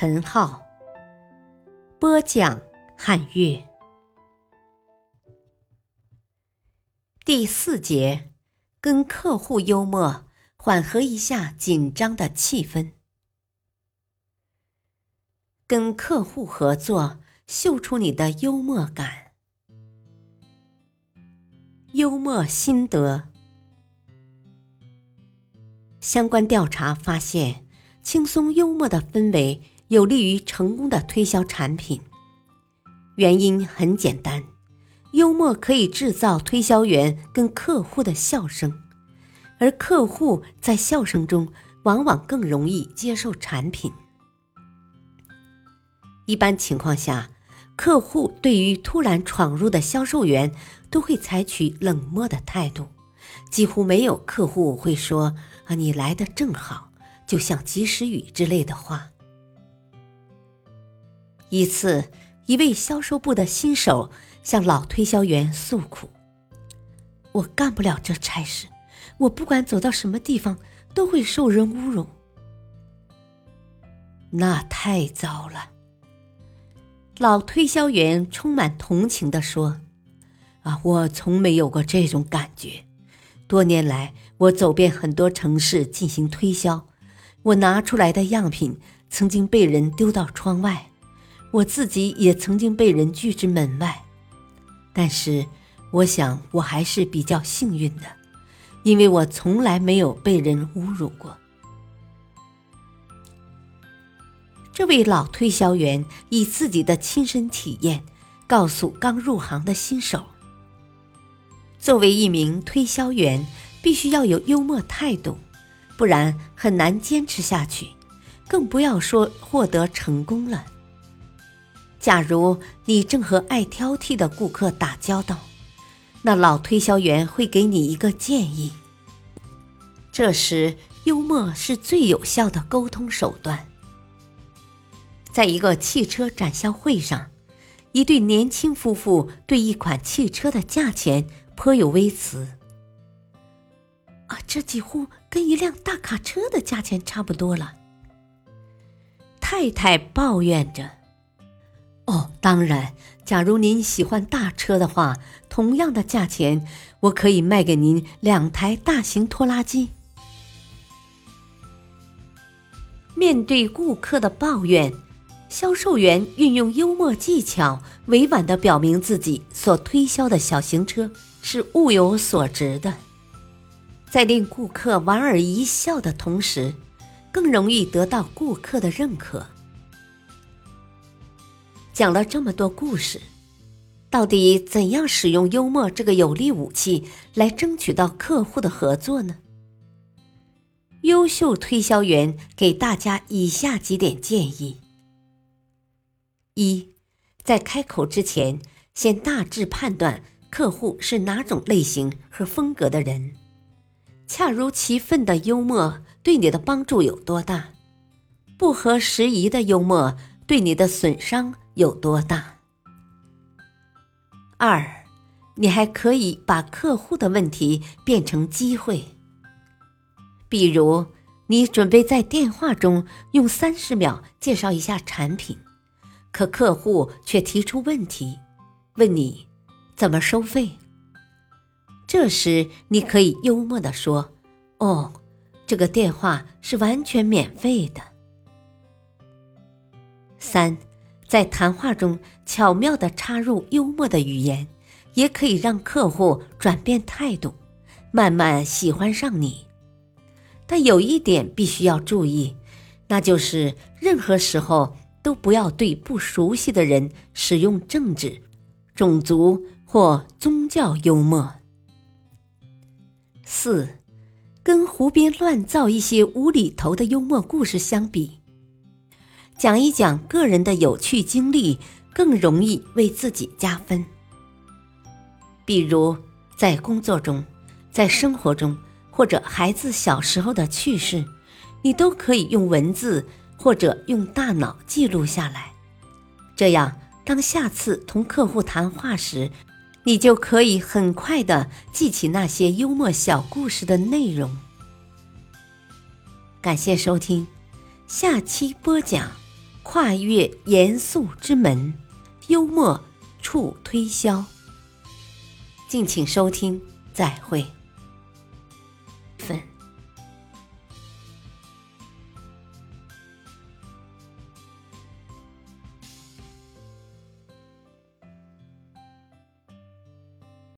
陈浩播讲，汉乐第四节，跟客户幽默，缓和一下紧张的气氛。跟客户合作，秀出你的幽默感。幽默心得，相关调查发现，轻松幽默的氛围。有利于成功的推销产品，原因很简单，幽默可以制造推销员跟客户的笑声，而客户在笑声中往往更容易接受产品。一般情况下，客户对于突然闯入的销售员都会采取冷漠的态度，几乎没有客户会说“啊，你来的正好”，就像及时雨之类的话。一次，一位销售部的新手向老推销员诉苦：“我干不了这差事，我不管走到什么地方都会受人侮辱。”那太糟了。老推销员充满同情地说：“啊，我从没有过这种感觉。多年来，我走遍很多城市进行推销，我拿出来的样品曾经被人丢到窗外。”我自己也曾经被人拒之门外，但是我想我还是比较幸运的，因为我从来没有被人侮辱过。这位老推销员以自己的亲身体验告诉刚入行的新手：作为一名推销员，必须要有幽默态度，不然很难坚持下去，更不要说获得成功了。假如你正和爱挑剔的顾客打交道，那老推销员会给你一个建议。这时，幽默是最有效的沟通手段。在一个汽车展销会上，一对年轻夫妇对一款汽车的价钱颇有微词。啊，这几乎跟一辆大卡车的价钱差不多了。太太抱怨着。哦，当然，假如您喜欢大车的话，同样的价钱，我可以卖给您两台大型拖拉机。面对顾客的抱怨，销售员运用幽默技巧，委婉的表明自己所推销的小型车是物有所值的，在令顾客莞尔一笑的同时，更容易得到顾客的认可。讲了这么多故事，到底怎样使用幽默这个有力武器来争取到客户的合作呢？优秀推销员给大家以下几点建议：一，在开口之前，先大致判断客户是哪种类型和风格的人，恰如其分的幽默对你的帮助有多大？不合时宜的幽默对你的损伤。有多大？二，你还可以把客户的问题变成机会。比如，你准备在电话中用三十秒介绍一下产品，可客户却提出问题，问你怎么收费。这时，你可以幽默的说：“哦，这个电话是完全免费的。”三。在谈话中巧妙地插入幽默的语言，也可以让客户转变态度，慢慢喜欢上你。但有一点必须要注意，那就是任何时候都不要对不熟悉的人使用政治、种族或宗教幽默。四，跟胡编乱造一些无厘头的幽默故事相比。讲一讲个人的有趣经历，更容易为自己加分。比如在工作中，在生活中，或者孩子小时候的趣事，你都可以用文字或者用大脑记录下来。这样，当下次同客户谈话时，你就可以很快的记起那些幽默小故事的内容。感谢收听，下期播讲：跨越严肃之门，幽默处推销。敬请收听，再会。